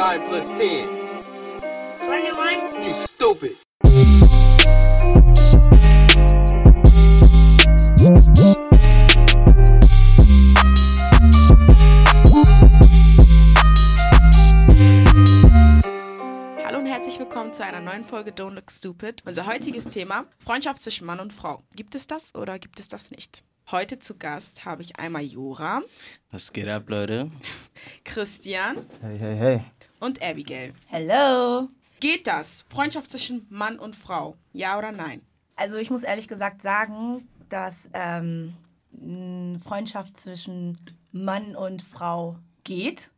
9 plus 10? 21. You stupid. Hallo und herzlich willkommen zu einer neuen Folge Don't Look Stupid. Unser heutiges Thema: Freundschaft zwischen Mann und Frau. Gibt es das oder gibt es das nicht? Heute zu Gast habe ich einmal Jora, Was geht ab, Leute? Christian Hey, hey, hey. Und Abigail. Hello. Geht das? Freundschaft zwischen Mann und Frau? Ja oder nein? Also ich muss ehrlich gesagt sagen, dass ähm, eine Freundschaft zwischen Mann und Frau geht.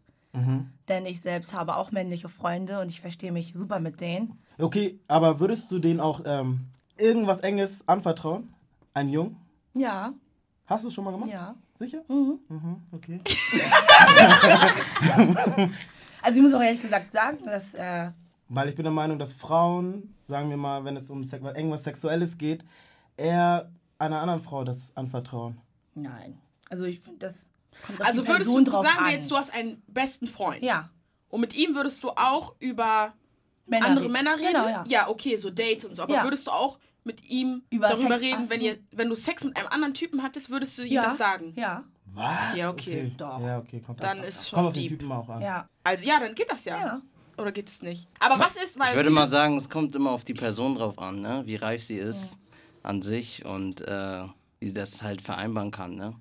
Denn ich selbst habe auch männliche Freunde und ich verstehe mich super mit denen. Okay, aber würdest du denen auch ähm, irgendwas Enges anvertrauen? Ein Jungen? Ja, Hast du es schon mal gemacht? ja. Sicher? Mhm. Okay. Also ich muss auch ehrlich gesagt sagen, dass äh, Weil ich bin der Meinung, dass Frauen, sagen wir mal, wenn es um irgendwas Sexuelles geht, eher einer anderen Frau das anvertrauen. nein. Also ich finde, das kommt auf Also die würdest Person du, drauf sagen an. wir jetzt, du hast einen besten Freund. ja, Und mit ihm würdest du auch über Männer andere reden. Männer reden? Genau, ja. Ja, okay, so Dates und so. Aber Ja. würdest du auch mit ihm Über darüber Sex- reden, wenn, ihr, wenn du Sex mit einem anderen Typen hattest, würdest du ihm ja. das sagen? Ja, Was? Ja, okay, doch. Ja, okay, kommt Dann an. ist schon Kommt auf den deep. Typen auch an. ja, Also ja, dann geht das ja. ja. Oder geht es nicht? Aber was ist, weil Ich würde mal sagen, es kommt immer auf die Person drauf an, ne? wie reif sie ist an sich und äh, wie sie das halt vereinbaren kann ne?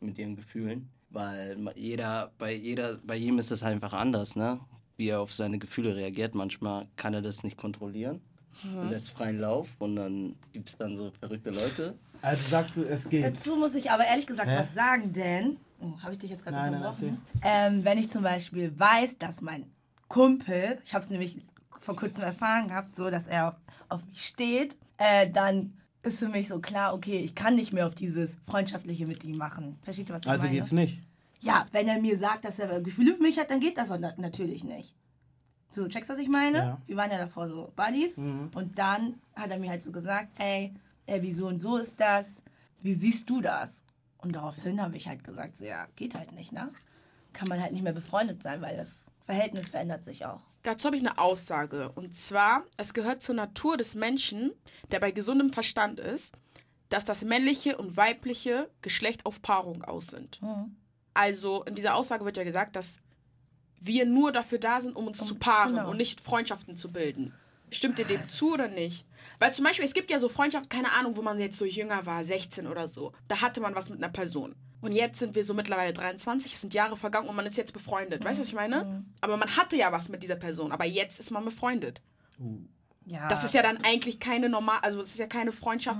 mit ihren Gefühlen. Weil jeder, bei jeder, bei ihm ist es einfach anders, ne? wie er auf seine Gefühle reagiert. Manchmal kann er das nicht kontrollieren. Und lässt freien Lauf und dann gibt es dann so verrückte Leute. Also sagst du, es geht. Dazu muss ich aber ehrlich gesagt Hä? was sagen, denn. Oh, Habe ich dich jetzt gerade Nein, nein, unterbrochen? ähm, wenn ich zum Beispiel weiß, dass mein Kumpel, ich habe es nämlich vor kurzem erfahren gehabt, so dass er auf mich steht, äh, dann ist für mich so klar, okay, ich kann nicht mehr auf dieses Freundschaftliche mit ihm machen. Versteht ihr, was ich Also meine? geht's nicht. Ja, wenn er mir sagt, dass er Gefühle für mich hat, dann geht das natürlich nicht. So, checkst du, was ich meine? Ja. Wir waren ja davor so Buddies. Und dann hat er mir halt so gesagt, ey, ey, wieso und so ist das? Wie siehst du das? Und daraufhin habe ich halt gesagt, so, ja, geht halt nicht, ne? Kann man halt nicht mehr befreundet sein, weil das Verhältnis verändert sich auch. Dazu habe ich eine Aussage. Und zwar, es gehört zur Natur des Menschen, der bei gesundem Verstand ist, dass das männliche und weibliche Geschlecht auf Paarung aus sind. Also in dieser Aussage wird ja gesagt, dass wir nur dafür da sind, um uns zu paaren genau. und nicht Freundschaften zu bilden. Stimmt dir dem zu oder nicht? Weil zum Beispiel, es gibt ja so Freundschaften, keine Ahnung, wo man jetzt so jünger war, 16 oder so. Da hatte man was mit einer Person. Und jetzt sind wir so mittlerweile 23, es sind Jahre vergangen und man ist jetzt befreundet. Weißt du, was ich meine? Aber man hatte ja was mit dieser Person, aber jetzt ist man befreundet. Ja. Das ist ja dann eigentlich keine normal, also das ist ja keine Freundschaft,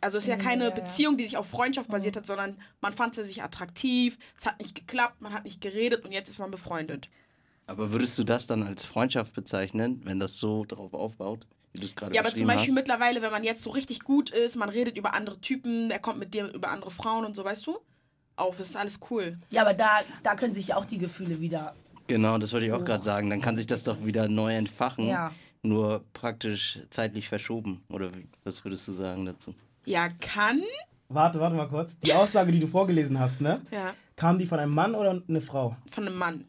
also es ist ja keine ja, ja. Beziehung, die sich auf Freundschaft basiert hat, sondern man fand sich attraktiv, es hat nicht geklappt, man hat nicht geredet und jetzt ist man befreundet. Aber würdest du das dann als Freundschaft bezeichnen, wenn das so darauf aufbaut, wie du es gerade Ja, aber zum Beispiel hast? mittlerweile, wenn man jetzt so richtig gut ist, man redet über andere Typen, er kommt mit dir über andere Frauen und so, weißt du? Auf, das ist alles cool. ja, aber da, da können sich auch die Gefühle wieder. Genau, das wollte ich auch gerade sagen. Dann kann sich das doch wieder neu entfachen. Ja. Nur praktisch zeitlich verschoben. Oder wie- was würdest du sagen dazu? Ja, kann. Warte, warte mal kurz. Die Aussage, die du vorgelesen hast, ne? Ja, Kam die von einem Mann oder eine Frau? von einem Mann.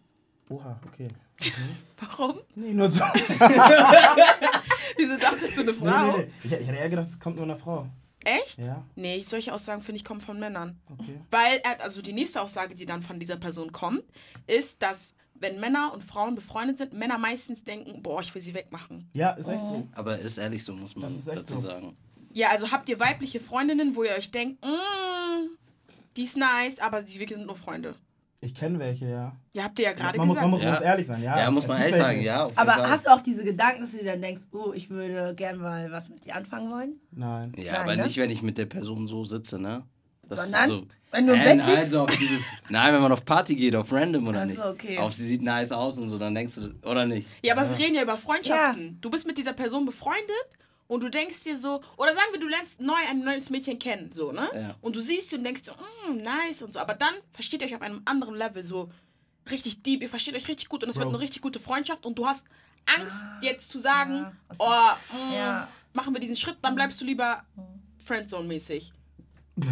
Oha, okay. Warum? Nee, nur so. Wieso dachtest du eine Nee, Frau? nee, nee. Ich, ich hätte eher gedacht, es kommt nur einer Frau. Echt? Ja, Nee, solche Aussagen finde ich kommen von Männern. okay. Weil, er- also die nächste Aussage, die dann von dieser Person kommt, ist, dass wenn Männer und Frauen befreundet sind, Männer meistens denken, boah, ich will sie wegmachen. Ja, ist echt so. Aber ist ehrlich so, muss man dazu so. sagen. Ja, also habt ihr weibliche Freundinnen, wo ihr euch denkt, mm, die ist nice, aber sie sind nur Freunde. Ich kenne welche, ja. Ja, habt ihr ja gerade Man muss, gesagt. man, muss, man Ja. muss ehrlich sein, ja. Ja, muss man ehrlich sagen, welche. ja. Aber Fall. hast du auch diese Gedanken, dass du dir dann denkst, oh, ich würde gern mal was mit dir anfangen wollen? Nein. Ja, Nein, aber ne? nicht, wenn ich mit der Person so sitze, ne? Das Sondern, ist so. wenn du weg nein, bist? so auf dieses, nein, wenn man auf Party geht, auf random oder Ach so, nicht. okay. Auf sie sieht nice aus und so, dann denkst du, oder nicht? Ja, aber wir reden ja über Freundschaften. Du bist mit dieser Person befreundet und du denkst dir so, oder sagen wir, du lernst neu ein neues Mädchen kennen, so, ne? Ja. Und du siehst sie und denkst so, mm, nice und so. Aber dann versteht ihr euch auf einem anderen Level, so richtig deep, ihr versteht euch richtig gut und es wird eine richtig gute Freundschaft und du hast Angst, jetzt zu sagen, ja. oh, mm, Ja. machen wir diesen Schritt, dann bleibst du lieber Friendzone-mäßig.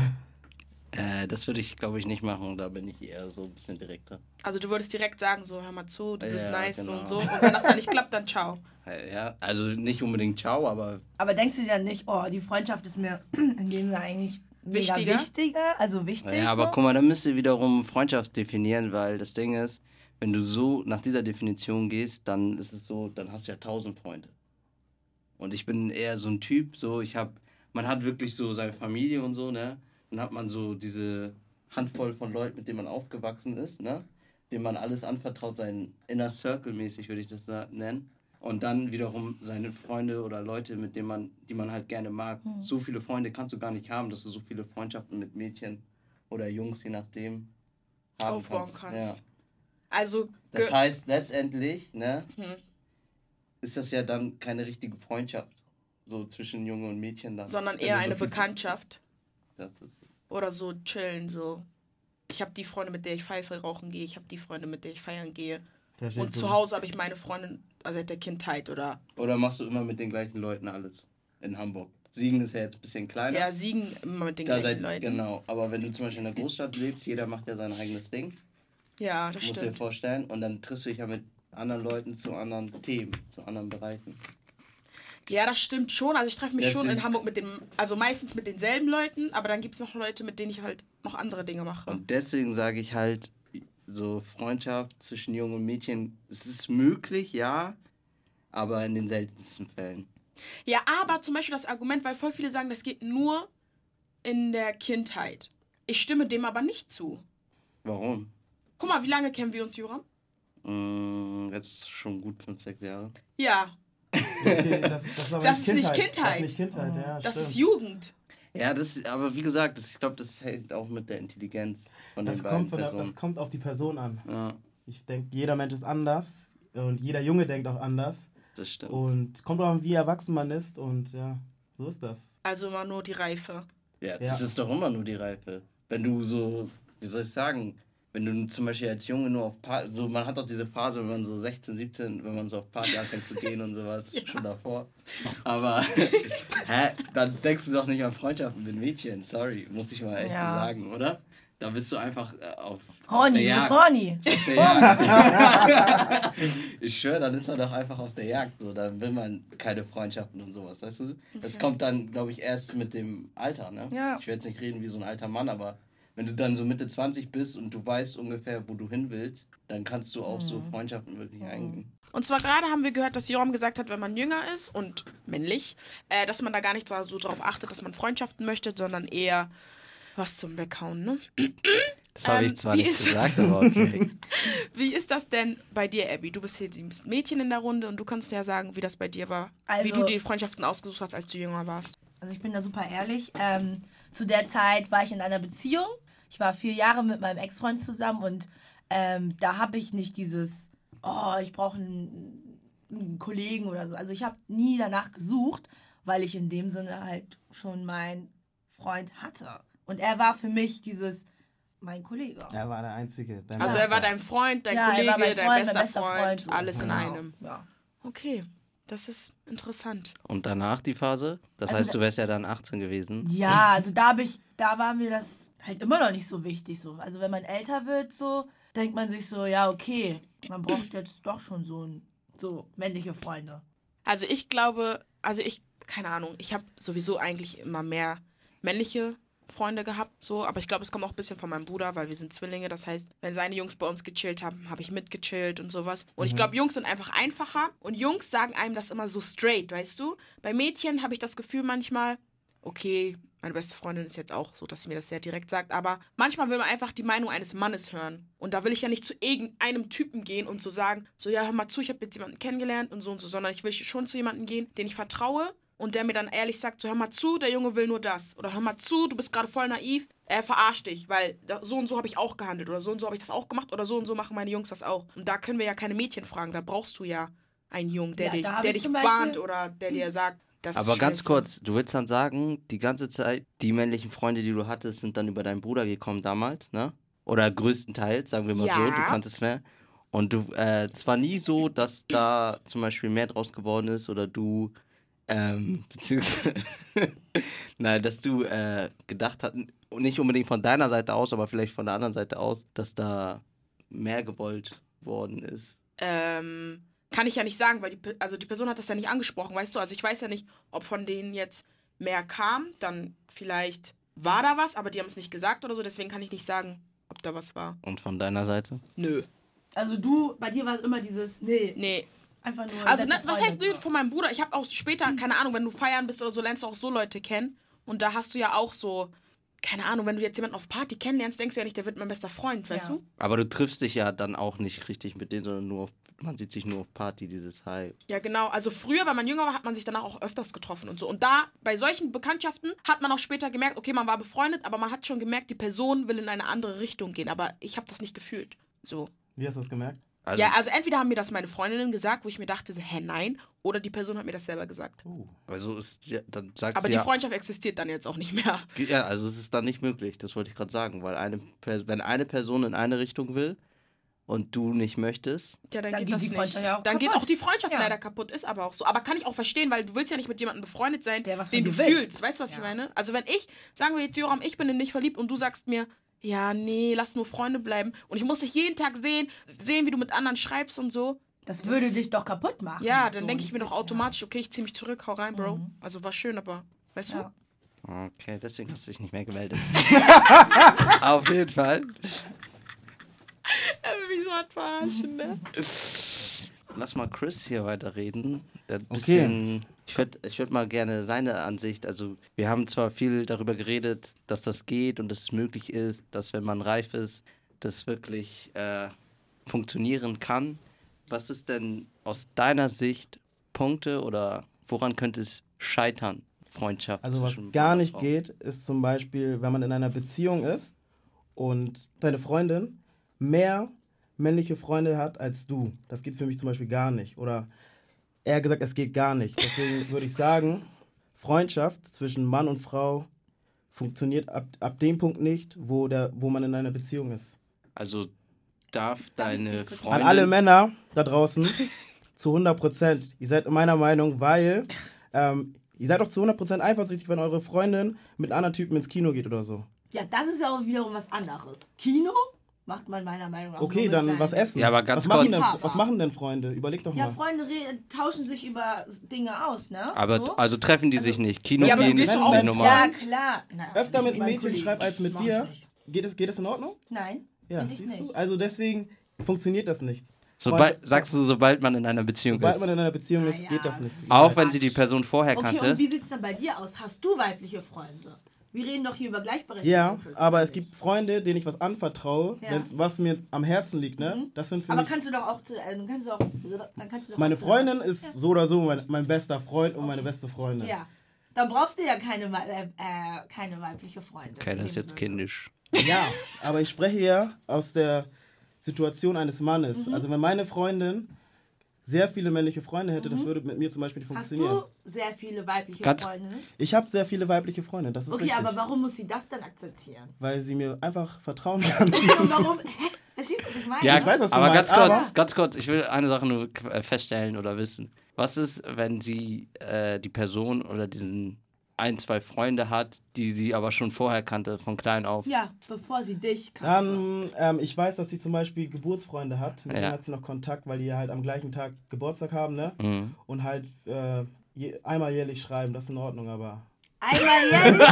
Äh, das würde ich, glaube ich, nicht machen. Da bin ich eher so ein bisschen direkter. Also du würdest direkt sagen, so, hör mal zu, du bist nice genau. und so. Und wenn das dann nicht klappt, dann ciao. Ja, also nicht unbedingt ciao, aber Aber denkst du dir dann nicht, oh, die Freundschaft ist mir in dem Sinne eigentlich mega Wichtiger? wichtiger? Also wichtig. Ja, aber so? guck mal, dann müsst ihr wiederum Freundschaft definieren, weil das Ding ist, wenn du so nach dieser Definition gehst, dann ist es so, dann hast du ja tausend Freunde. Und ich bin eher so ein Typ, so ich habe, man hat wirklich so seine Familie und so, ne? Dann hat man so diese Handvoll von Leuten, mit denen man aufgewachsen ist, ne? Dem man alles anvertraut, sein Inner Circle mäßig würde ich das da nennen. Und dann wiederum seine Freunde oder Leute, mit denen man, die man halt gerne mag. So viele Freunde kannst du gar nicht haben, dass du so viele Freundschaften mit Mädchen oder Jungs, je nachdem, haben Aufbauen kannst. kannst. Ja. Also, Das heißt, letztendlich, ne, Hm. ist das ja dann keine richtige Freundschaft. So zwischen Junge und Mädchen dann. sondern eher so eine Bekanntschaft. Das ist, Oder so chillen, so. Ich habe die Freunde, mit der ich Pfeife rauchen gehe. Ich habe die Freunde, mit der ich feiern gehe. Und du? zu Hause habe ich meine Freundin seit der Kindheit oder oder machst du immer mit den gleichen Leuten alles in Hamburg? Siegen ist ja jetzt ein bisschen kleiner. ja, Siegen immer mit den da gleichen seid, Leuten. genau. Aber wenn du zum Beispiel in der Großstadt lebst, jeder macht ja sein eigenes Ding. Ja, das musst du dir stimmt. vorstellen. Und dann triffst du dich ja mit anderen Leuten zu anderen Themen, zu anderen Bereichen. Ja, das stimmt schon. Also ich treffe mich Das schon in Hamburg mit dem, also meistens mit denselben Leuten, aber dann gibt es noch Leute, mit denen ich halt noch andere Dinge mache. Und deswegen sage ich halt, so Freundschaft zwischen Jungen und Mädchen, es ist möglich, ja, aber in den seltensten Fällen. Ja, aber zum Beispiel das Argument, weil voll viele sagen, das geht nur in der Kindheit. Ich stimme dem aber nicht zu. Warum? Guck mal, wie lange kennen wir uns, Joram? Mm, jetzt schon gut fünf, sechs Jahre. Ja, Okay, das, das ist aber Das nicht ist nicht Kindheit. Das ist nicht Kindheit, ja. das stimmt. ist Jugend. Ja, das, aber wie gesagt, das, ich glaube, das hängt auch mit der Intelligenz von den das, beiden kommt von der, das kommt auf die Person an. ja, Ich denke, jeder Mensch ist anders und jeder Junge denkt auch anders. das stimmt. Und kommt auch an, wie erwachsen man ist und ja, so ist das. Also immer nur die Reife. Ja, Ja. das ist doch immer nur die Reife. Wenn du so, wie soll ich sagen, wenn du zum Beispiel als Junge nur auf Party, so man hat doch diese Phase, wenn man so 16, 17, wenn man so auf Party anfängt zu gehen und sowas, schon davor. Aber, hä, dann denkst du doch nicht an Freundschaften mit Mädchen, sorry, muss ich mal echt Ja. sagen, oder? Da bist du einfach äh, auf, Horny, du bist horny. Ich schwöre, dann ist man doch einfach auf der Jagd. So, dann will man keine Freundschaften und sowas, weißt du? Das kommt dann, glaube ich, erst mit dem Alter, ne? Ja. Ich werde jetzt nicht reden wie so ein alter Mann, aber wenn du dann so Mitte 20 bist und du weißt ungefähr, wo du hin willst, dann kannst du auch so Freundschaften wirklich eingehen. Und zwar gerade haben wir gehört, dass Joram gesagt hat, wenn man jünger ist und männlich, äh, dass man da gar nicht so, so drauf achtet, dass man Freundschaften möchte, sondern eher was zum Weghauen, ne? Das habe ich Ähm, zwar wie nicht ist- gesagt, aber okay. Wie ist das denn bei dir, Abby? Du bist hier die Mädchen in der Runde und du kannst ja sagen, wie das bei dir war. wie Also- du die Freundschaften ausgesucht hast, als du jünger warst. Also ich bin da super ehrlich. Ähm, zu der Zeit war ich in einer Beziehung. Ich war vier Jahre mit meinem Ex-Freund zusammen und ähm, da habe ich nicht dieses, oh, ich brauche einen, einen Kollegen oder so. Also ich habe nie danach gesucht, weil ich in dem Sinne halt schon meinen Freund hatte. Und er war für mich dieses, mein Kollege. Er war der Einzige. dein Also Bester. er war dein Freund, dein Ja, er Kollege, war mein dein Freund, bester, mein bester Freund, Freund. alles in Genau. einem. Ja. Okay, das ist interessant. Und danach die Phase? Das Also heißt, du wärst ja dann 18 gewesen. Ja, also da habe ich, da war mir das halt immer noch nicht so wichtig. So. Also wenn man älter wird, so, denkt man sich so, ja, okay, man braucht jetzt doch schon so, ein, so männliche Freunde. Also ich glaube, also ich, keine Ahnung, ich habe sowieso eigentlich immer mehr männliche Freunde gehabt, so, aber ich glaube, es kommt auch ein bisschen von meinem Bruder, weil wir sind Zwillinge. Das heißt, wenn seine Jungs bei uns gechillt haben, habe ich mitgechillt und sowas. Und ich glaube, Jungs sind einfach einfacher und Jungs sagen einem das immer so straight, weißt du? Bei Mädchen habe ich das Gefühl manchmal, okay, meine beste Freundin ist jetzt auch so, dass sie mir das sehr direkt sagt, aber manchmal will man einfach die Meinung eines Mannes hören. Und da will ich ja nicht zu irgendeinem Typen gehen und so sagen, so ja, hör mal zu, ich habe jetzt jemanden kennengelernt und so und so, sondern ich will schon zu jemandem gehen, den ich vertraue und der mir dann ehrlich sagt, so hör mal zu, der Junge will nur das. Oder hör mal zu, du bist gerade voll naiv, er verarscht dich, weil so und so habe ich auch gehandelt oder so und so habe ich das auch gemacht oder so und so machen meine Jungs das auch. Und da können wir ja keine Mädchen fragen, da brauchst du ja einen Jungen, der Ja, dich, der ich dich warnt oder der dir sagt, das Aber ganz kurz, du willst dann sagen, die ganze Zeit, die männlichen Freunde, die du hattest, sind dann über deinen Bruder gekommen damals, ne? Oder größtenteils, sagen wir mal so, Ja. du kanntest mehr. Und du, äh, es war nie so, dass da zum Beispiel mehr draus geworden ist oder du, ähm, beziehungsweise, nein, dass du äh, gedacht hatten, nicht unbedingt von deiner Seite aus, aber vielleicht von der anderen Seite aus, dass da mehr gewollt worden ist. Ähm, kann ich ja nicht sagen, weil die, also die Person hat das ja nicht angesprochen, weißt du? Also ich weiß ja nicht, ob von denen jetzt mehr kam, dann vielleicht war da was, aber die haben es nicht gesagt oder so, deswegen kann ich nicht sagen, ob da was war. Und von deiner Seite? Nö. Also du, bei dir war es immer dieses, nee, Nee. Einfach nur. Also ne, was heißt so. von meinem Bruder? Ich habe auch später, keine Ahnung, wenn du feiern bist oder so, lernst du auch so Leute kennen. Und da hast du ja auch so, keine Ahnung, wenn du jetzt jemanden auf Party kennenlernst, denkst du ja nicht, der wird mein bester Freund, weißt Ja. du? Aber du triffst dich ja dann auch nicht richtig mit denen, sondern nur auf, man sieht sich nur auf Party, dieses Hi. Ja, genau. Also früher, wenn man jünger war, hat man sich danach auch öfters getroffen und so. Und da, bei solchen Bekanntschaften, hat man auch später gemerkt, okay, man war befreundet, aber man hat schon gemerkt, die Person will in eine andere Richtung gehen. Aber ich habe das nicht gefühlt. So. Wie hast du das gemerkt? Also, ja, also entweder haben mir das meine Freundinnen gesagt, wo ich mir dachte, so, hä, nein, oder die Person hat mir das selber gesagt. Oh. also ist, ja, dann sagst Aber die ja, Freundschaft existiert dann jetzt auch nicht mehr. ja, also es ist dann nicht möglich, das wollte ich gerade sagen, weil eine, wenn eine Person in eine Richtung will und du nicht möchtest, Ja, dann, Dann geht geht das die nicht. Freundschaft ja auch dann geht kaputt. auch die Freundschaft Ja. leider kaputt, ist aber auch so. Aber kann ich auch verstehen, weil du willst ja nicht mit jemandem befreundet sein, Der was den du will. fühlst. Weißt du, was ich meine? Also wenn ich, sagen wir jetzt, Joram, ich bin in dich verliebt und du sagst mir, ja, nee, lass nur Freunde bleiben. Und ich muss dich jeden Tag sehen, sehen, wie du mit anderen schreibst und so. Das würde dich doch kaputt machen. Ja, dann So denke ich mir doch ja. automatisch, okay, ich zieh mich zurück, hau rein, Bro. Also war schön, aber weißt Ja. okay, deswegen hast du dich nicht mehr gemeldet. Auf jeden Fall. du? Wie so hat verarschen, ne? Lass mal Chris hier weiterreden. Der ein Okay. bisschen, Ich würde ich würd mal gerne seine Ansicht, also wir haben zwar viel darüber geredet, dass das geht und dass es möglich ist, dass wenn man reif ist, das wirklich äh, funktionieren kann. Was ist denn aus deiner Sicht Punkte oder woran könnte es scheitern, Freundschaft? Also was gar nicht geht, ist zum Beispiel, wenn man in einer Beziehung ist und deine Freundin mehr männliche Freunde hat als du. Das geht für mich zum Beispiel gar nicht. Oder eher gesagt, es geht gar nicht. Deswegen würde ich sagen, Freundschaft zwischen Mann und Frau funktioniert ab, ab dem Punkt nicht, wo, der, wo man in einer Beziehung ist. Also darf deine Freundin... An alle Männer da draußen, zu 100 Prozent. Ihr seid meiner Meinung, weil ähm, ihr seid doch zu 100 Prozent eifersüchtig, wenn eure Freundin mit anderen Typen ins Kino geht oder so. Ja, das ist ja auch wiederum was anderes. Kino macht man meiner Meinung nach. Okay, nur mit dann was essen. Ja, aber ganz was machen, kurz- denn, was machen denn Freunde? Überleg doch Ja, mal. Freunde re- tauschen sich über Dinge aus, ne? Aber so? also treffen die sich nicht. Kino Ja, gehen du ist doch nicht auch- normal. Ja, klar. Na, Öfter mit einem Mädchen schreibt als mit dir. Geht es, geht es in Ordnung? Nein, Ja, siehst du? nicht. Also deswegen funktioniert das nicht. Sobald, sagst du, sobald man in einer Beziehung Sobald ist. man in einer Beziehung ist, ja, geht das nicht. Auch wenn sie die Person vorher Okay, kannte. und wie sieht es dann bei dir aus? Hast du weibliche Freunde? Wir reden doch hier über Gleichberechtigung. Ja, aber es gibt Freunde, denen ich was anvertraue, Ja. was mir am Herzen liegt, ne? Das sind für Aber mich. kannst du doch auch zu. Äh, dann kannst du auch, dann kannst du doch Meine Freundin ist so oder so mein, mein bester Freund und meine beste Freundin. Ja. Dann brauchst du ja keine, äh, äh, keine weibliche Freunde. Okay, in das ist jetzt Sinne. kindisch. Ja, aber ich spreche ja aus der Situation eines Mannes. Mhm. Also wenn meine Freundin sehr viele männliche Freunde hätte, das würde mit mir zum Beispiel nicht Mhm. Hast funktionieren. du sehr viele weibliche Ganz- Freunde? Ich habe sehr viele weibliche Freunde, das ist Okay, richtig. aber warum muss sie das dann akzeptieren? weil sie mir einfach vertrauen kann. Und warum? Hä? Verstehst du, was ich meine? Ja, Ich weiß, was du aber meinst, ganz kurz, aber- ganz kurz, ich will eine Sache nur äh, feststellen oder wissen. Was ist, wenn sie äh, die Person oder diesen ein, zwei Freunde hat, die sie aber schon vorher kannte, von klein auf? Ja, bevor sie dich kannte. Dann, ähm, ich weiß, dass sie zum Beispiel Geburtsfreunde hat. Mit Ja. denen hat sie noch Kontakt, weil die halt am gleichen Tag Geburtstag haben, ne? Mhm. Und halt äh, je, einmal jährlich schreiben, das ist in Ordnung, aber. Einmal jährlich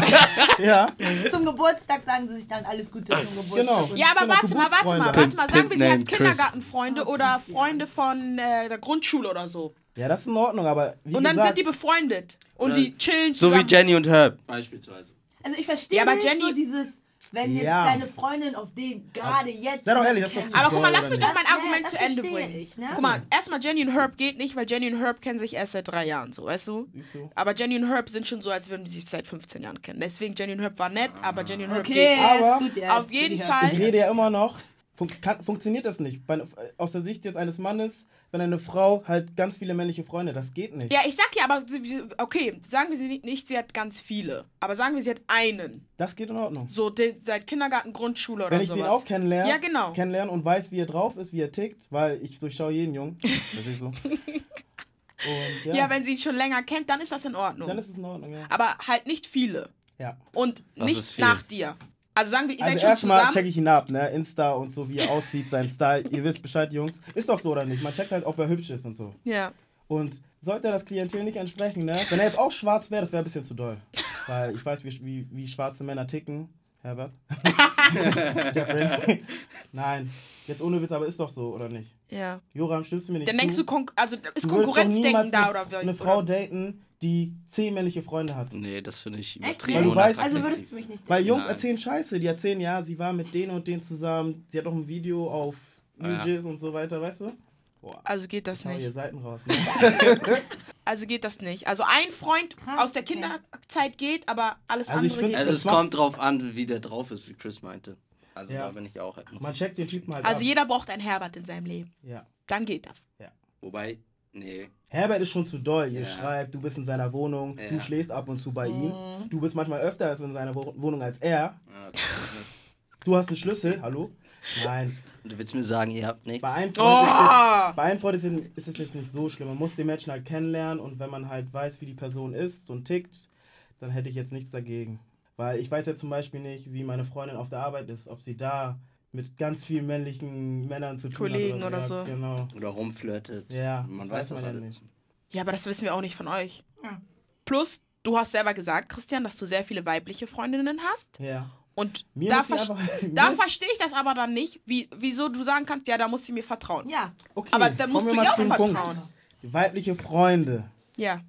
Ja, zum Geburtstag sagen sie sich dann alles Gute zum Geburtstag. Genau. Ja, aber Genau, warte mal, warte mal, warte mal. Sagen wir, sie hat. Kindergartenfreunde Oh, oder Christian. Freunde von äh, der Grundschule oder so. Ja, das ist in Ordnung, aber wie Und dann gesagt, sind die befreundet. Und die chillen So wie zusammen. Jenny und Herb. Beispielsweise. Also ich verstehe Ja, aber nicht Jenny- so dieses, wenn jetzt Ja. deine Freundin auf den gerade jetzt... sei doch ehrlich, das ist doch zu Aber guck mal, doll, lass mich oder doch mein Das- Argument das zu Ende verstehe bringen. ich, ne? Guck mal, erstmal Jenny und Herb geht nicht, weil Jenny und Herb kennen sich erst seit drei Jahren, so, weißt du? Siehst du? Aber Jenny und Herb sind schon so, als würden die sich seit 15 Jahren kennen. Deswegen Jenny und Herb war nett, aber Jenny und Herb Okay, geht. Aber ist gut jetzt. Auf jeden Ja. Fall. Ich rede ja immer noch, fun kann, funktioniert das nicht. Bei, aus der Sicht jetzt eines Mannes, wenn eine Frau halt ganz viele männliche Freunde, das geht nicht. Ja, ich sag ja, aber sie- okay, sagen wir sie nicht- sie hat ganz viele. Aber sagen wir, sie hat einen. Das geht in Ordnung. So de, seit Kindergarten, Grundschule oder Wenn ich sowas. den auch kennenlerne, Ja, genau. kennenlerne und weiß, wie er drauf ist, wie er tickt, weil ich durchschaue jeden Jungen. Das ist so. Und ja, ja. wenn sie ihn schon länger kennt, dann ist das in Ordnung. dann ist es in Ordnung, ja. aber halt nicht viele. ja. Und Was nicht nach dir. Also sagen wir, ihr Also seid schon erstmal zusammen. check ich ihn ab, ne? Insta und so, wie er aussieht, sein Style. Ihr wisst Bescheid, Jungs. Ist doch so, oder nicht? Man checkt halt, ob er hübsch ist und so. Ja. Und sollte er das Klientel nicht entsprechen, ne? Wenn er jetzt auch schwarz wäre, das wäre ein bisschen zu doll. Weil ich weiß, wie, wie, wie schwarze Männer ticken. Herbert. Jeffrey. Nein. Jetzt ohne Witz, aber ist doch so, oder nicht? Ja. Joram, stimmst du mir nicht Dann zu? denkst du, Kon also ist Du Konkurrenzdenken da oder wie? eine Frau oder? daten, die zehn männliche Freunde hat. Nee, das finde ich Echt? übertrieben. Weil du weißt- Also würdest du mich nicht Weil Jungs Nein. erzählen Scheiße. Die erzählen, ja, sie war mit denen und denen zusammen. Sie hat auch ein Video auf New Ja. Und so weiter, weißt du? Boah, Also geht das nicht. Seiten raus. Ne? Also geht das nicht. Also ein Freund Krass, aus der okay. Kinderzeit geht, aber alles Also ich andere find, geht Also es kommt drauf an, wie der drauf ist, wie Chris meinte. Also Ja. da bin ich auch. Muss Man checkt den Typen halt Also ab. jeder braucht einen Herbert in seinem Leben. Ja. Dann geht das. wobei, nee. Herbert ist schon zu doll. Ihr Ja. schreibt, du bist in seiner Wohnung, Ja. du schläfst ab und zu bei ihm. Mhm. Du bist manchmal öfter in seiner Wo- Wohnung als er. Ja, okay. Du hast einen Schlüssel, hallo? Nein. Du willst mir sagen, ihr habt nichts? Bei einem Freund, ist, Oh! jetzt, bei einem Freund ist, es- ist es jetzt nicht so schlimm. Man muss den Menschen halt kennenlernen und wenn man halt weiß, wie die Person ist und tickt, dann hätte ich jetzt nichts dagegen. Weil ich weiß ja zum Beispiel nicht, wie meine Freundin auf der Arbeit ist, ob sie da mit ganz vielen männlichen Männern zu tun Kollegen hat. oder ja, so. Genau. Oder rumflirtet. Ja, Man das weiß weiß das man ja alles. nicht. Ja, aber das wissen wir auch nicht von euch. Ja. Plus, du hast selber gesagt, Christian, dass du sehr viele weibliche Freundinnen hast. Ja. Und Mir da, ver da mir- verstehe ich das aber dann nicht, wie, wieso du sagen kannst, ja, da muss sie mir vertrauen. Ja. Okay, Aber dann musst du mal auch vertrauen. Punkt. Weibliche Freunde. Ja.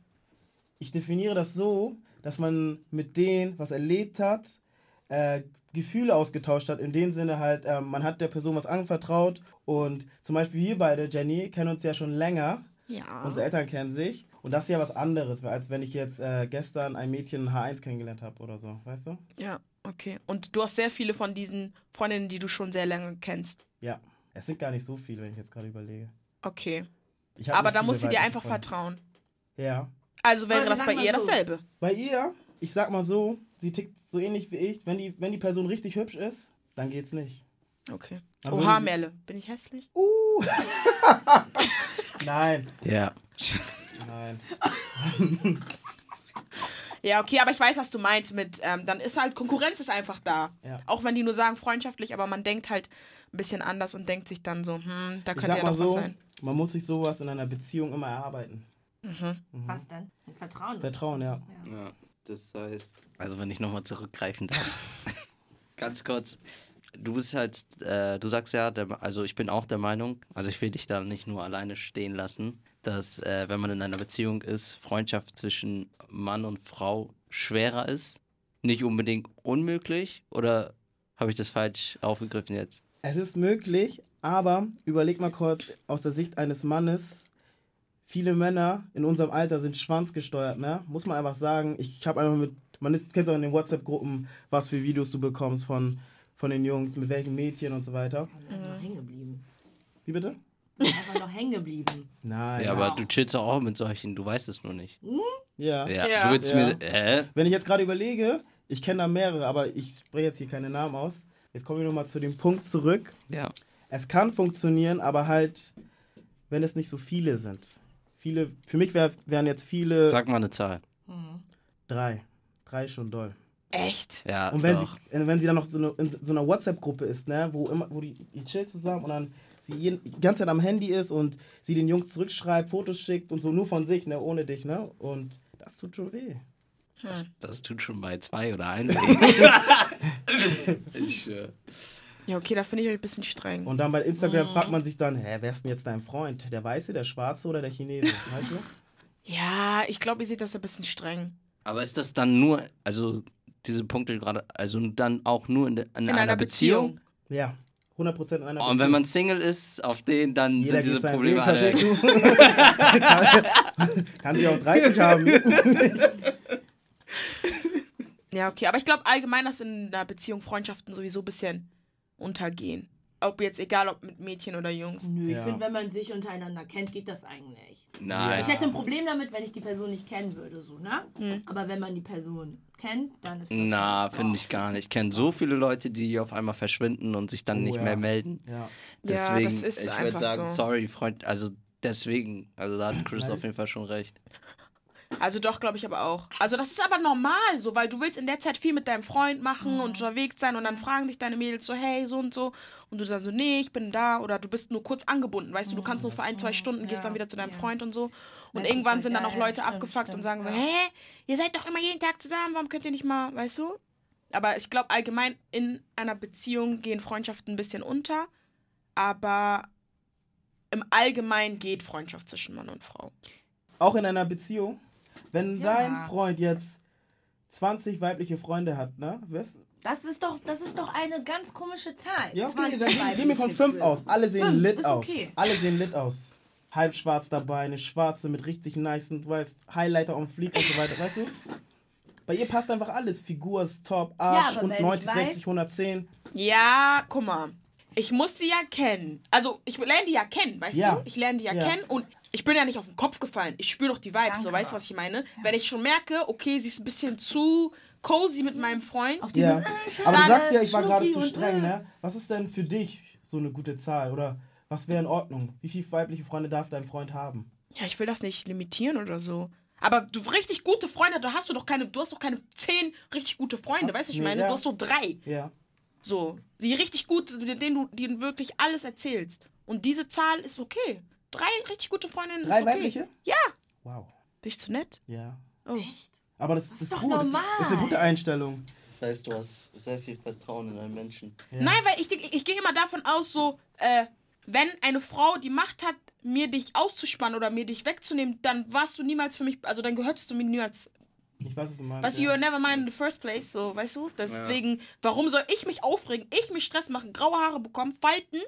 Ich definiere das so, dass man mit denen was erlebt hat, äh, Gefühle ausgetauscht hat. In dem Sinne halt, ähm, man hat der Person was anvertraut. Und zum Beispiel wir beide, Jenny, kennen uns ja schon länger. Ja. Unsere Eltern kennen sich. Und das ist ja was anderes, als wenn ich jetzt äh, gestern ein Mädchen in H1 kennengelernt habe oder so. Weißt du? Ja, okay. Und du hast sehr viele von diesen Freundinnen, die du schon sehr lange kennst. Ja. Es sind gar nicht so viele, wenn ich jetzt gerade überlege. Okay. Aber da musst du dir einfach Freunde. vertrauen. Ja. Also wäre das bei ihr so. dasselbe. Bei ihr, ich sag mal so, sie tickt so ähnlich wie ich. Wenn die, wenn die Person richtig hübsch ist, dann geht's nicht. Okay. Aber Oha, sie- Merle. Bin ich hässlich? Uh. Nein, Ja. nein. Ja, okay, aber ich weiß, was du meinst mit, ähm, dann ist halt, Konkurrenz ist einfach da. Ja. Auch wenn die nur sagen freundschaftlich, aber man denkt halt ein bisschen anders und denkt sich dann so, hm, da Ich könnte sag ja mal doch so, was sein. man muss sich sowas in einer Beziehung immer erarbeiten. Was denn? Mit Vertrauen. Vertrauen, ja. ja. Das heißt. Also wenn ich nochmal zurückgreifen darf. Ganz kurz. Du bist halt, äh, du sagst ja, der, also ich bin auch der Meinung, also ich will dich da nicht nur alleine stehen lassen, dass äh, wenn man in einer Beziehung ist, Freundschaft zwischen Mann und Frau schwerer ist. Nicht unbedingt unmöglich oder habe ich das falsch aufgegriffen jetzt? Es ist möglich, aber überleg mal kurz aus der Sicht eines Mannes. Viele Männer in unserem Alter sind schwanzgesteuert, ne? Muss man einfach sagen. Ich habe einfach mit, man ist, kennt auch in den WhatsApp-Gruppen, was für Videos du bekommst von, von den Jungs, mit welchen Mädchen und so weiter. Einfach hängen geblieben. Wie bitte? Einfach noch hängen geblieben. Nein. Ja, aber du chillst doch auch mit solchen, du weißt es nur nicht. Ja. Ja, Ja. du willst Ja. mir, äh? Wenn ich jetzt gerade überlege, ich kenne da mehrere, aber ich spreche jetzt hier keine Namen aus. Jetzt kommen wir nochmal zu dem Punkt zurück. Ja. Es kann funktionieren, aber halt, wenn es nicht so viele sind. Viele, für mich wär, wären jetzt viele Sag mal eine Zahl. drei. Drei ist schon doll. Echt? Ja, Und wenn doch. sie, wenn sie dann noch so eine, in so einer WhatsApp-Gruppe ist, ne, wo immer, wo die, die chillt zusammen und dann sie die ganze Zeit am Handy ist und sie den Jungs zurückschreibt, Fotos schickt und so nur von sich, ne, ohne dich, ne? Und das tut schon weh. Das, das tut schon bei zwei oder einem. ich, äh, Ja, okay, da finde ich euch ein bisschen streng. Und dann bei Instagram fragt man sich dann, hä, wer ist denn jetzt dein Freund? Der Weiße, der Schwarze oder der Chinese? Weißt du? Ja, ich glaube, ihr seht das ein bisschen streng. aber ist das dann nur, also diese Punkte gerade, also dann auch nur in, de, in, In einer, einer Beziehung? Beziehung. Ja, 100% in einer Und wenn man Single ist, auf den, dann Jeder sind diese Probleme alle. du? Kann sie auch 30 haben. Ja, okay, aber ich glaube allgemein, dass in einer Beziehung Freundschaften sowieso ein bisschen untergehen. Ob jetzt, egal ob mit Mädchen oder Jungs. Nö, ich Ja. finde, wenn man sich untereinander kennt, geht das eigentlich. Nein. Ich hätte ein Problem damit, wenn ich die Person nicht kennen würde, so, ne? Aber wenn man die Person kennt, dann ist das. Na, so. finde ich gar nicht. Ich kenne so viele Leute, die auf einmal verschwinden und sich dann Oh, nicht ja. mehr melden. Ja. Ja, Deswegen, das ist ich würde sagen, so. sorry, Freund, also deswegen, also da hat Chris auf jeden Fall schon recht. Also doch, glaube ich aber auch. Also das ist aber normal so, weil du willst in der Zeit viel mit deinem Freund machen und unterwegs sein und dann fragen dich deine Mädels so, hey, so und so. Und du sagst so, nee, ich bin da oder du bist nur kurz angebunden, weißt du, du kannst nur für ein, zwei Stunden, gehst dann wieder zu deinem Freund und so. Und Letztes irgendwann sind dann auch Leute stimmt, abgefuckt und stimmt, sagen so, ja. hä, ihr seid doch immer jeden Tag zusammen, warum könnt ihr nicht mal, weißt du? Aber ich glaube allgemein in einer Beziehung gehen Freundschaften ein bisschen unter, aber im Allgemeinen geht Freundschaft zwischen Mann und Frau. Auch in einer Beziehung, wenn Ja. dein Freund jetzt 20 weibliche Freunde hat, ne? Weißt, Das ist doch, das ist doch eine ganz komische Zahl. ja, okay, 20 dann geh- mir von weibliche 5 Quiz. aus. Alle sehen Fünf lit ist aus. okay. Alle sehen lit aus. Halb schwarz dabei, eine schwarze mit richtig nice, du weißt, Highlighter on fleek und so weiter, weißt du? Bei ihr passt einfach alles. Figur ist top, Arsch aber und wenn ich 90, weiß- 60, 110. Ja, guck mal. Ich muss sie ja kennen. Also, ich lerne die ja kennen, weißt Ja. du? Ich lerne die ja, Ja. kennen und ich bin ja nicht auf den Kopf gefallen. Ich spüre doch die Vibes, so Danke. weißt du, was ich meine? Wenn ich schon merke, okay, sie ist ein bisschen zu cozy mit meinem Freund. Auf Ja. äh, Aber du sagst ja, ich war gerade zu streng, äh. ne? Was ist denn für dich so eine gute Zahl? Oder was wäre in Ordnung? Wie viele weibliche Freunde darf dein Freund haben? Ja, ich will das nicht limitieren oder so. Aber du richtig gute Freunde, da hast du doch keine, du hast doch keine zehn richtig gute Freunde, Hast- weißt du, was ich nee, meine? ja. Du hast so drei. Ja. So. Die richtig gut, denen du denen wirklich alles erzählst. Und diese Zahl ist okay. Drei richtig gute Freundinnen Drei ist okay. weibliche? Ja. Wow. Bin ich zu nett? Ja. Oh. Aber das, ist ist doch gut. Das, normal. das ist eine gute Einstellung. Das heißt, du hast sehr viel Vertrauen in einen Menschen. Ja. Nein, weil ich, ich, ich gehe immer davon aus, so, äh, wenn eine Frau die Macht hat, mir dich auszuspannen oder mir dich wegzunehmen, dann warst du niemals für mich, also dann gehörst du mir niemals. Ich weiß, was du meinst. Du, ja. you were never mine in the first place, so, weißt du? Deswegen, warum soll ich mich aufregen, ich mich Stress machen, graue Haare bekommen, falten,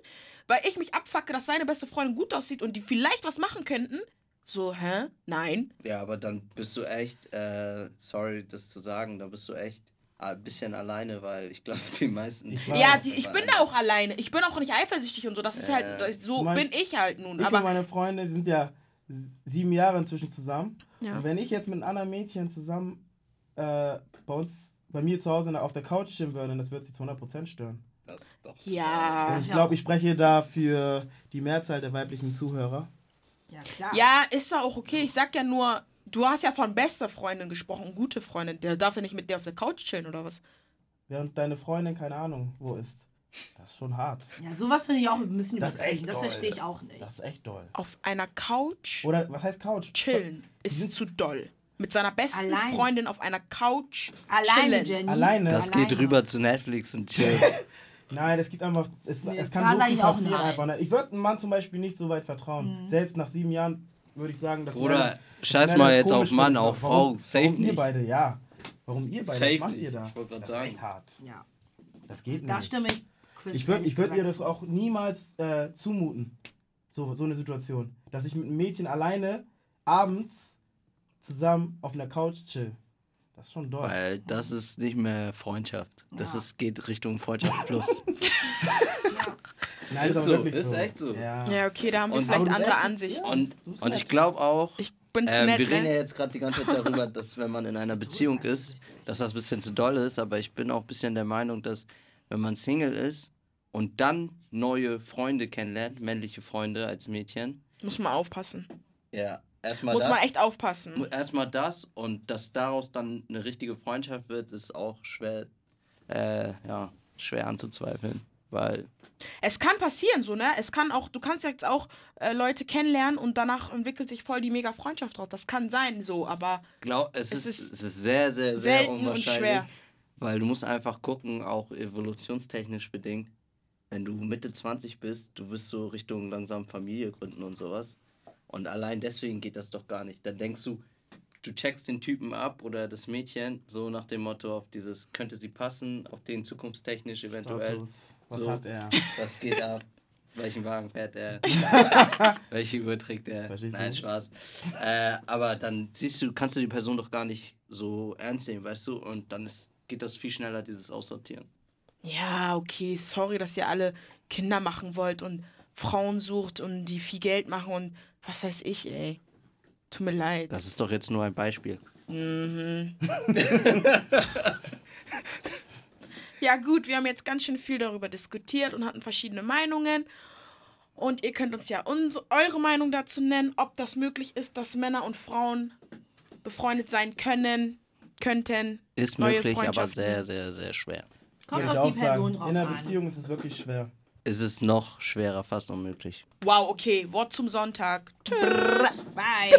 weil ich mich abfacke, dass seine beste Freundin gut aussieht und die vielleicht was machen könnten? So, hä? Nein. Ja, aber dann bist du echt, äh, sorry, das zu sagen, da bist du echt ein bisschen alleine, weil ich glaube, die meisten. Ich. Ja, die, ich bin da auch alleine. Ich bin auch nicht eifersüchtig und so. Das ist Äh, halt, das, so Beispiel- bin ich halt nun. Ich Aber und meine Freunde wir sind ja sieben Jahre inzwischen zusammen. Ja. Und wenn ich jetzt mit einem anderen Mädchen zusammen äh, bei uns, bei mir zu Hause auf der Couch stehen würde, das würde sie zu 100% stören. Das doch ja. Und ich glaube, ich spreche da für die Mehrzahl der weiblichen Zuhörer. Ja, klar. Ja, ist ja auch okay. Ich sag ja nur, du hast ja von bester Freundin gesprochen, gute Freundin. Der darf ja nicht mit dir auf der Couch chillen oder was? Während deine Freundin keine Ahnung wo ist. Das ist schon hart. Ja, sowas finde ich auch ein bisschen Das übertrieben. Das verstehe ich auch nicht. Das ist echt doll. Auf einer Couch Oder was heißt Couch? chillen ist zu doll. Mit seiner besten Allein. Freundin auf einer Couch Alleine, chillen. Jenny. Alleine. Das Alleine. geht rüber zu Netflix und chill. Nein, es gibt einfach, es, Nee, es da kann so viel passieren einfach. Ne? Ich würde einem Mann zum Beispiel nicht so weit vertrauen. Mhm. Selbst nach sieben Jahren würde ich sagen, dass Oder dass scheiß mal jetzt auf Mann, auf Frau, safe Warum ihr nicht. beide, ja. Warum ihr beide, Safe was macht nicht. ihr da? Ich das sagen. ist echt hart. Ja, Das geht da nicht. stimme ich Chris Ich würde würd ihr das auch niemals äh, zumuten. So, so eine Situation. Dass ich mit einem Mädchen alleine abends zusammen auf einer Couch chill. Das ist schon doll. Weil das ist nicht mehr Freundschaft. Das Ja. ist, geht Richtung Freundschaft plus. Nein, ist aber so, ist echt so. Ja. Ja, okay, da haben wir Und- vielleicht andere echt- Ansichten. Ja. Und, und ich glaube auch, Ich bin zu ähm, nett, wir reden ja ne? jetzt gerade die ganze Zeit darüber, dass wenn man in einer Beziehung ist, dass das ein bisschen zu doll ist, aber ich bin auch ein bisschen der Meinung, dass wenn man Single ist und dann neue Freunde kennenlernt, männliche Freunde als Mädchen, Muss man aufpassen. ja, erstmal Muss das, man echt aufpassen. erstmal das und dass daraus dann eine richtige Freundschaft wird, ist auch schwer, äh, ja, schwer anzuzweifeln, weil Es kann passieren, so, ne? Es kann auch, du kannst jetzt auch äh, Leute kennenlernen und danach entwickelt sich voll die mega Freundschaft draus. Das kann sein, so, aber Glaub, es, Es ist, ist es ist sehr, sehr, sehr selten und unwahrscheinlich. schwer. Weil du musst einfach gucken, auch evolutionstechnisch bedingt, wenn du Mitte 20 bist, du bist so Richtung langsam Familie gründen und sowas. Und allein deswegen geht das doch gar nicht. Dann denkst du, du checkst den Typen ab oder das Mädchen, so nach dem Motto auf dieses, könnte sie passen, auf den zukunftstechnisch eventuell. Status. Was So. hat er? Was geht ab? Welchen Wagen fährt er? Welche Uhr trägt er? Verstehst du? Nein, Spaß. Äh, aber dann siehst du, kannst du die Person doch gar nicht so ernst nehmen, weißt du? Und dann ist, geht das viel schneller, dieses Aussortieren. ja, okay, sorry, dass ihr alle Kinder machen wollt und Frauen sucht und die viel Geld machen und was weiß ich, ey. Tut mir leid. Das ist doch jetzt nur ein Beispiel. Ja gut, wir haben jetzt ganz schön viel darüber diskutiert und hatten verschiedene Meinungen. Und ihr könnt uns ja uns, eure Meinung dazu nennen, ob das möglich ist, dass Männer und Frauen befreundet sein können, könnten. Ist neue möglich, aber sehr, sehr, sehr schwer. Kommt ich auf die Person sagen. drauf In einer an. Beziehung ist es wirklich schwer. Es ist noch schwerer, fast unmöglich. Wow, okay, Wort zum Sonntag. Tschüss. Bye.